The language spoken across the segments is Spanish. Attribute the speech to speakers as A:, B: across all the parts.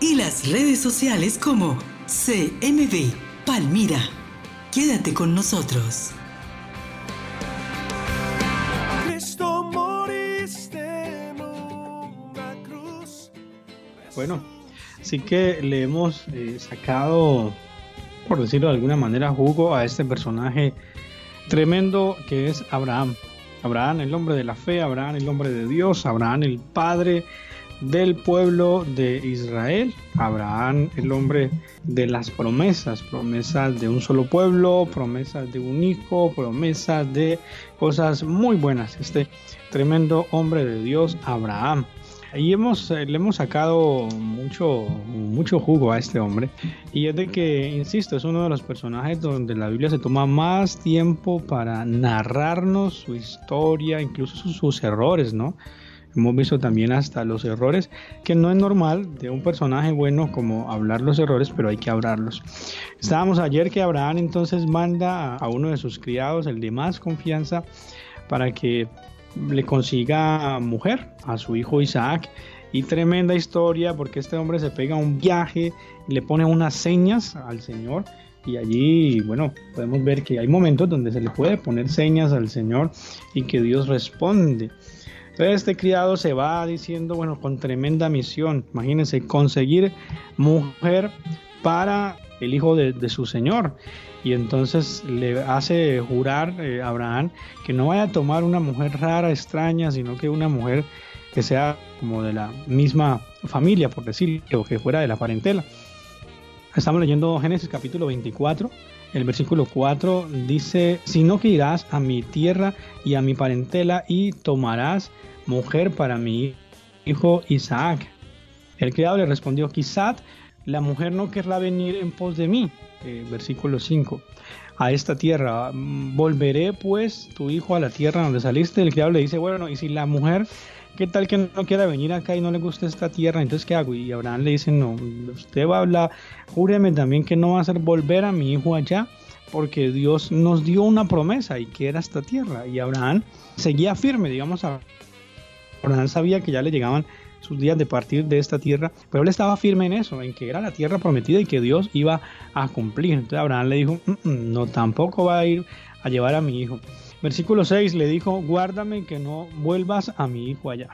A: y las redes sociales como CMB Palmira. Quédate con nosotros.
B: Bueno, así que le hemos eh, sacado, por decirlo de alguna manera, jugo a este personaje tremendo que es Abraham. Abraham, el hombre de la fe, Abraham, el hombre de Dios, Abraham, el padre del pueblo de Israel, Abraham, el hombre de las promesas, promesas de un solo pueblo, promesas de un hijo, promesas de cosas muy buenas. Este tremendo hombre de Dios, Abraham. Y hemos, eh, le hemos sacado mucho, mucho jugo a este hombre. Y es de que, insisto, es uno de los personajes donde la Biblia se toma más tiempo para narrarnos su historia, incluso sus, sus errores, ¿no? Hemos visto también hasta los errores, que no es normal de un personaje bueno como hablar los errores, pero hay que hablarlos. Estábamos ayer que Abraham entonces manda a uno de sus criados, el de más confianza, para que le consiga mujer a su hijo Isaac. Y tremenda historia porque este hombre se pega un viaje le pone unas señas al Señor. Y allí, bueno, podemos ver que hay momentos donde se le puede poner señas al Señor y que Dios responde. Entonces este criado se va diciendo, bueno, con tremenda misión, imagínense, conseguir mujer para el hijo de, su señor. Y entonces le hace jurar a eh, Abraham que no vaya a tomar una mujer rara, extraña, sino que una mujer que sea como de la misma familia, por decirlo, que fuera de la parentela. Estamos leyendo Génesis capítulo 24, el versículo 4 dice, sino que irás a mi tierra y a mi parentela y tomarás mujer para mi hijo Isaac. El criado le respondió, quizás la mujer no querrá venir en pos de mí. Eh, versículo 5. A esta tierra, volveré pues tu hijo a la tierra donde saliste. El criado le dice, bueno, y si la mujer, ¿qué tal que no quiera venir acá y no le gusta esta tierra? Entonces, ¿qué hago? Y Abraham le dice, no, usted va a hablar, júreme también que no va a hacer volver a mi hijo allá, porque Dios nos dio una promesa y que era esta tierra. Y Abraham seguía firme, digamos, Abraham sabía que ya le llegaban sus días de partir de esta tierra, pero él estaba firme en eso, en que era la tierra prometida y que Dios iba a cumplir. Entonces Abraham le dijo, mm, mm, no, tampoco va a ir a llevar a mi hijo. Versículo 6 le dijo, guárdame que no vuelvas a mi hijo allá.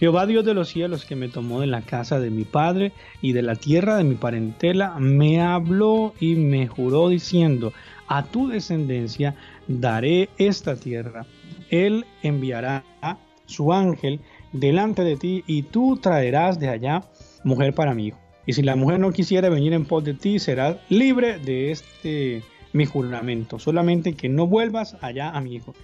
B: Jehová Dios de los cielos que me tomó de la casa de mi padre y de la tierra de mi parentela, me habló y me juró diciendo, a tu descendencia daré esta tierra. Él enviará su ángel delante de ti y tú traerás de allá mujer para mi hijo. Y si la mujer no quisiera venir en pos de ti, serás libre de este mi juramento. Solamente que no vuelvas allá a mi hijo.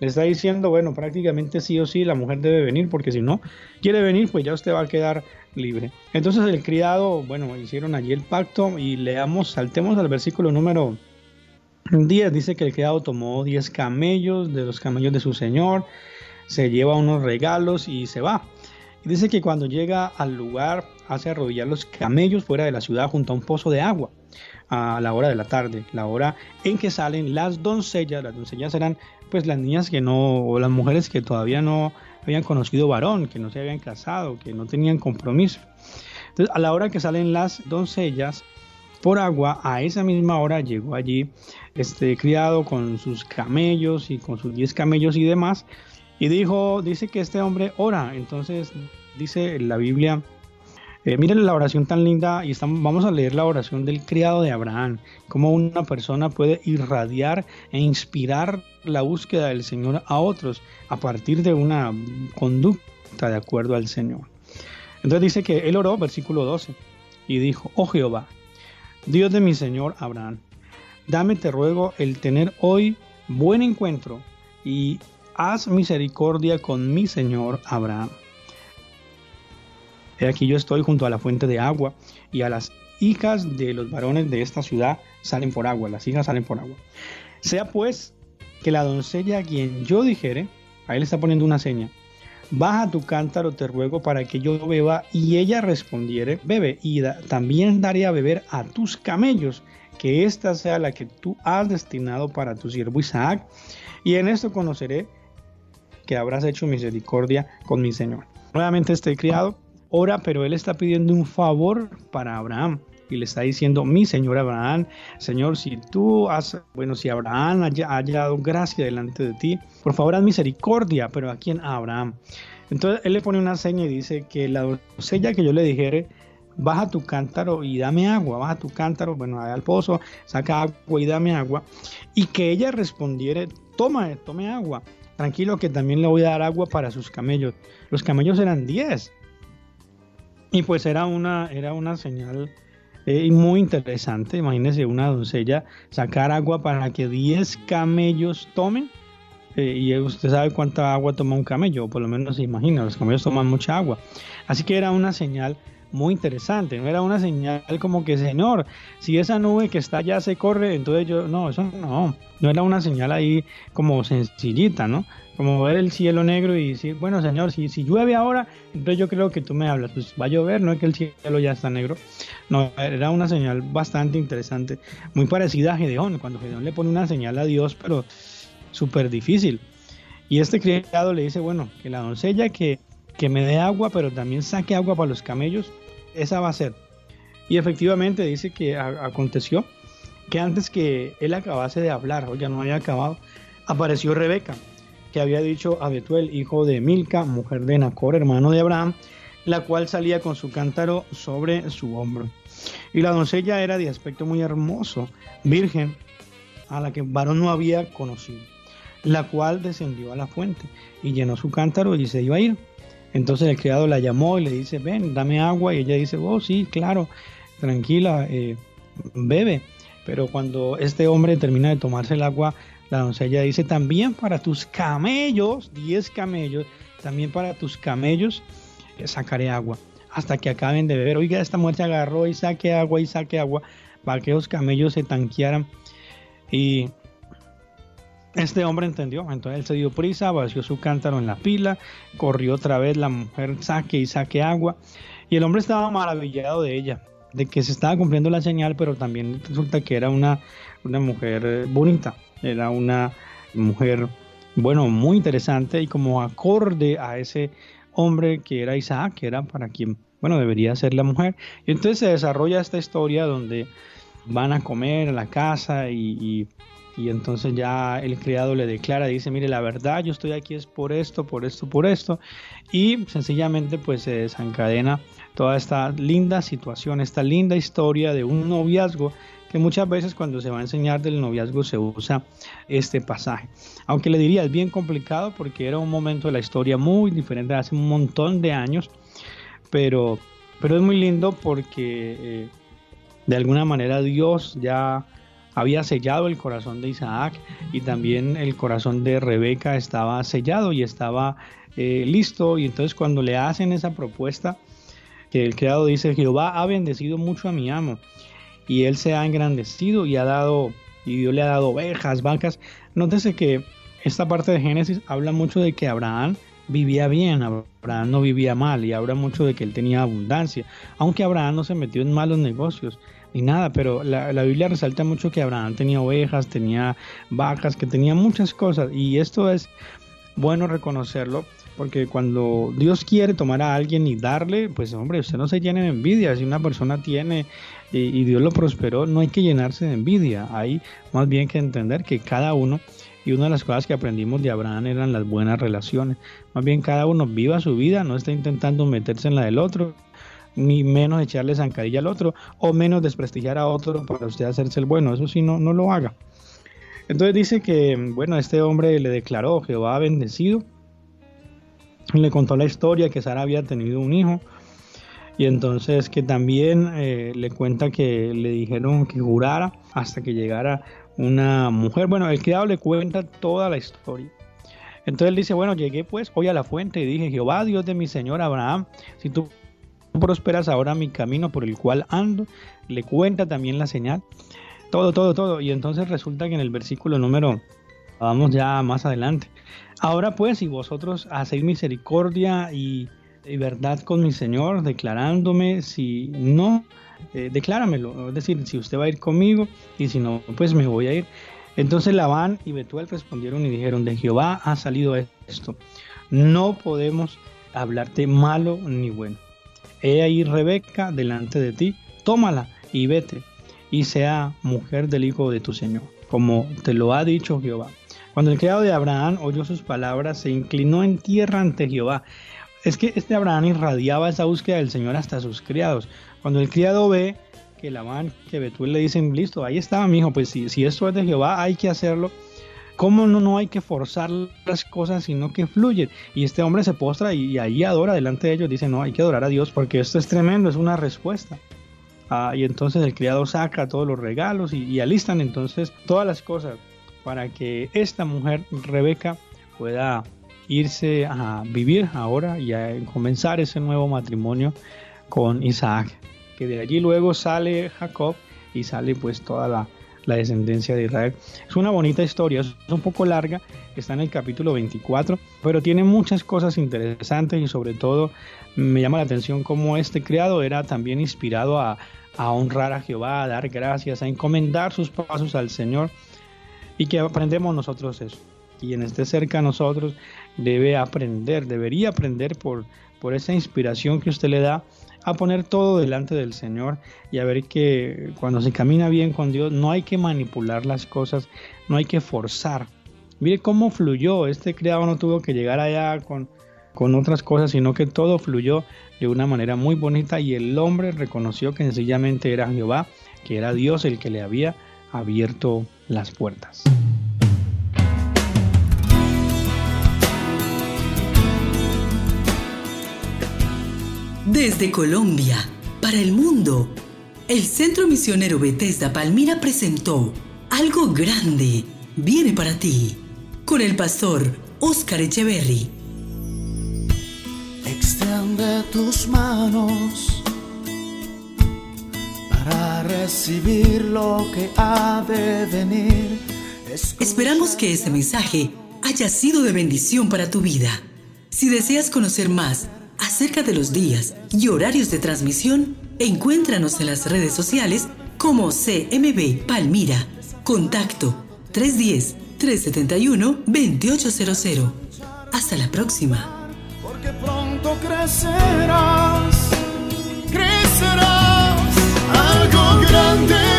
B: Le está diciendo, bueno, prácticamente sí o sí la mujer debe venir, porque si no quiere venir, pues ya usted va a quedar libre. Entonces el criado, bueno, hicieron allí el pacto y leamos, saltemos al versículo número 10. Dice que el criado tomó 10 camellos de los camellos de su señor se lleva unos regalos y se va. Y dice que cuando llega al lugar hace arrodillar los camellos fuera de la ciudad junto a un pozo de agua a la hora de la tarde, la hora en que salen las doncellas. Las doncellas eran pues las niñas que no, o las mujeres que todavía no habían conocido varón, que no se habían casado, que no tenían compromiso. Entonces a la hora que salen las doncellas por agua, a esa misma hora llegó allí este criado con sus camellos y con sus 10 camellos y demás y dijo, dice que este hombre ora. Entonces dice la Biblia, eh, miren la oración tan linda y estamos, vamos a leer la oración del criado de Abraham, cómo una persona puede irradiar e inspirar la búsqueda del Señor a otros a partir de una conducta de acuerdo al Señor. Entonces dice que él oró, versículo 12, y dijo, oh Jehová, Dios de mi Señor Abraham, dame te ruego el tener hoy buen encuentro y haz misericordia con mi señor Abraham. He aquí yo estoy junto a la fuente de agua y a las hijas de los varones de esta ciudad salen por agua, las hijas salen por agua. Sea pues que la doncella a quien yo dijere, ahí le está poniendo una seña, baja tu cántaro, te ruego, para que yo beba, y ella respondiere, bebe, y también daré a beber a tus camellos, que esta sea la que tú has destinado para tu siervo Isaac, y en esto conoceré que habrás hecho misericordia con mi Señor. Nuevamente este criado ora, pero él está pidiendo un favor para Abraham y le está diciendo, mi señor Abraham, Señor, si tú has, bueno, si Abraham haya, dado gracia delante de ti, por favor haz misericordia, pero ¿a quién? A Abraham. Entonces él le pone una seña y dice que la doncella que yo le dijere, baja tu cántaro y dame agua, baja tu cántaro, bueno, al pozo, saca agua y dame agua, y que ella respondiere, toma, tome agua, tranquilo que también le voy a dar agua para sus camellos. Los camellos eran 10. Y pues era una, era una señal eh, muy interesante. Imagínense una doncella sacar agua para que 10 camellos tomen. Eh, y usted sabe cuánta agua toma un camello, o por lo menos se imagina, los camellos toman mucha agua. Así que era una señal muy interesante, no era una señal como que, Señor, si esa nube que está allá se corre, entonces yo, no, eso no, no era una señal ahí como sencillita, ¿no? Como ver el cielo negro y decir, bueno Señor, si, si llueve ahora, entonces yo creo que tú me hablas, pues va a llover, no es que el cielo ya está negro. No, era una señal bastante interesante, muy parecida a Gedeón, cuando Gedeón le pone una señal a Dios, pero súper difícil. Y este criado le dice, bueno, que la doncella que, que me dé agua, pero también saque agua para los camellos, esa va a ser. Y efectivamente dice que aconteció que antes que él acabase de hablar, o ya no había acabado, apareció Rebeca que había dicho a Betuel, hijo de Milca, mujer de Nacor, hermano de Abraham, la cual salía con su cántaro sobre su hombro. Y la doncella era de aspecto muy hermoso, virgen, a la que varón no había conocido, la cual descendió a la fuente y llenó su cántaro y se iba a ir. Entonces el criado la llamó y le dice, ven, dame agua. Y ella dice, oh, sí, claro, tranquila, eh, bebe. Pero cuando este hombre termina de tomarse el agua, la doncella dice, también para tus camellos, 10 camellos, también para tus camellos eh, sacaré agua hasta que acaben de beber. Oiga, esta mujer se agarró y saque agua y saque agua para que los camellos se tanquearan. Y este hombre entendió, entonces él se dio prisa, vació su cántaro en la pila, corrió otra vez, la mujer saque y saque agua. Y el hombre estaba maravillado de ella, de que se estaba cumpliendo la señal, pero también resulta que era una, una mujer eh, bonita. Era una mujer, bueno, muy interesante y como acorde a ese hombre que era Isaac, que era para quien, bueno, debería ser la mujer. Y entonces se desarrolla esta historia donde van a comer a la casa y, y, entonces ya el criado le declara, dice, mire, la verdad, yo estoy aquí es por esto, por esto, por esto. Y sencillamente pues se desencadena toda esta linda situación, esta linda historia de un noviazgo que muchas veces cuando se va a enseñar del noviazgo se usa este pasaje. Aunque le diría es bien complicado porque era un momento de la historia muy diferente hace un montón de años, pero, pero es muy lindo porque eh, de alguna manera Dios ya había sellado el corazón de Isaac y también el corazón de Rebeca estaba sellado y estaba eh, listo y entonces cuando le hacen esa propuesta que el criado dice Jehová ha bendecido mucho a mi amo y él se ha engrandecido y ha dado y Dios le ha dado ovejas, vacas. Nótese que esta parte de Génesis habla mucho de que Abraham vivía bien, Abraham no vivía mal y habla mucho de que él tenía abundancia, aunque Abraham no se metió en malos negocios ni nada, pero la, la, Biblia resalta mucho que Abraham tenía ovejas, tenía vacas, que tenía muchas cosas y esto es bueno reconocerlo porque cuando Dios quiere tomar a alguien y darle, pues hombre, usted no se llene de envidia. Si una persona tiene y, Dios lo prosperó, no hay que llenarse de envidia. Hay más bien que entender que cada uno, y una de las cosas que aprendimos de Abraham eran las buenas relaciones. Más bien cada uno viva su vida, no está intentando meterse en la del otro, ni menos echarle zancadilla al otro, o menos desprestigiar a otro para usted hacerse el bueno. Eso sí, no, no lo haga. Entonces dice que, bueno, este hombre le declaró, Jehová bendecido le contó la historia que Sara había tenido un hijo y entonces que también eh, le cuenta que le dijeron que jurara hasta que llegara una mujer. Bueno, el criado le cuenta toda la historia. Entonces él dice, bueno, llegué pues hoy a la fuente y dije, Jehová, Dios de mi Señor Abraham, si tú prosperas ahora mi camino por el cual ando. Le cuenta también la señal. Todo, todo, todo. Y entonces resulta que en el versículo número, vamos ya más adelante. Ahora pues, si vosotros hacéis misericordia y, verdad con mi Señor, declarándome, si no, eh, decláramelo. Es decir, si usted va a ir conmigo y si no, pues me voy a ir. Entonces Labán y Betuel respondieron y dijeron, de Jehová ha salido esto. No podemos hablarte malo ni bueno. He ahí Rebeca delante de ti, tómala y vete, y sea mujer del hijo de tu Señor, como te lo ha dicho Jehová. Cuando el criado de Abraham oyó sus palabras, se inclinó en tierra ante Jehová. Es que este Abraham irradiaba esa búsqueda del Señor hasta sus criados. Cuando el criado ve que Labán, que Betuel le dicen, listo, ahí estaba mi hijo, pues si, si esto es de Jehová, hay que hacerlo. ¿Cómo no, no hay que forzar las cosas, sino que fluyen? Y este hombre se postra y, ahí adora delante de ellos, dice, no, hay que adorar a Dios porque esto es tremendo, es una respuesta. Ah, y entonces el criado saca todos los regalos y, alistan entonces todas las cosas para que esta mujer, Rebeca, pueda irse a vivir ahora y a comenzar ese nuevo matrimonio con Isaac. Que de allí luego sale Jacob y sale pues toda la, descendencia de Israel. Es una bonita historia, es un poco larga, está en el capítulo 24, pero tiene muchas cosas interesantes y sobre todo me llama la atención cómo este criado era también inspirado a, a honrar a Jehová, a dar gracias, a encomendar sus pasos al Señor y que aprendemos nosotros eso. Quien esté cerca a nosotros debe aprender, debería aprender por, por esa inspiración que usted le da a poner todo delante del Señor y a ver que cuando se camina bien con Dios no hay que manipular las cosas, no hay que forzar. Mire cómo fluyó, este criado no tuvo que llegar allá con, con otras cosas, sino que todo fluyó de una manera muy bonita y el hombre reconoció que sencillamente era Jehová, que era Dios el que le había abierto las puertas.
A: Desde Colombia, para el mundo, el Centro Misionero Bethesda Palmira presentó Algo Grande viene para ti, con el pastor Oscar Echeverry.
C: Extiende tus manos para recibir lo que ha de venir.
A: Esperamos que este mensaje haya sido de bendición para tu vida. Si deseas conocer más, Acerca de los días y horarios de transmisión, encuéntranos en las redes sociales como CMB Palmira. Contacto 310-371-2800. Hasta la próxima.
C: Porque pronto crecerás, crecerás algo grande.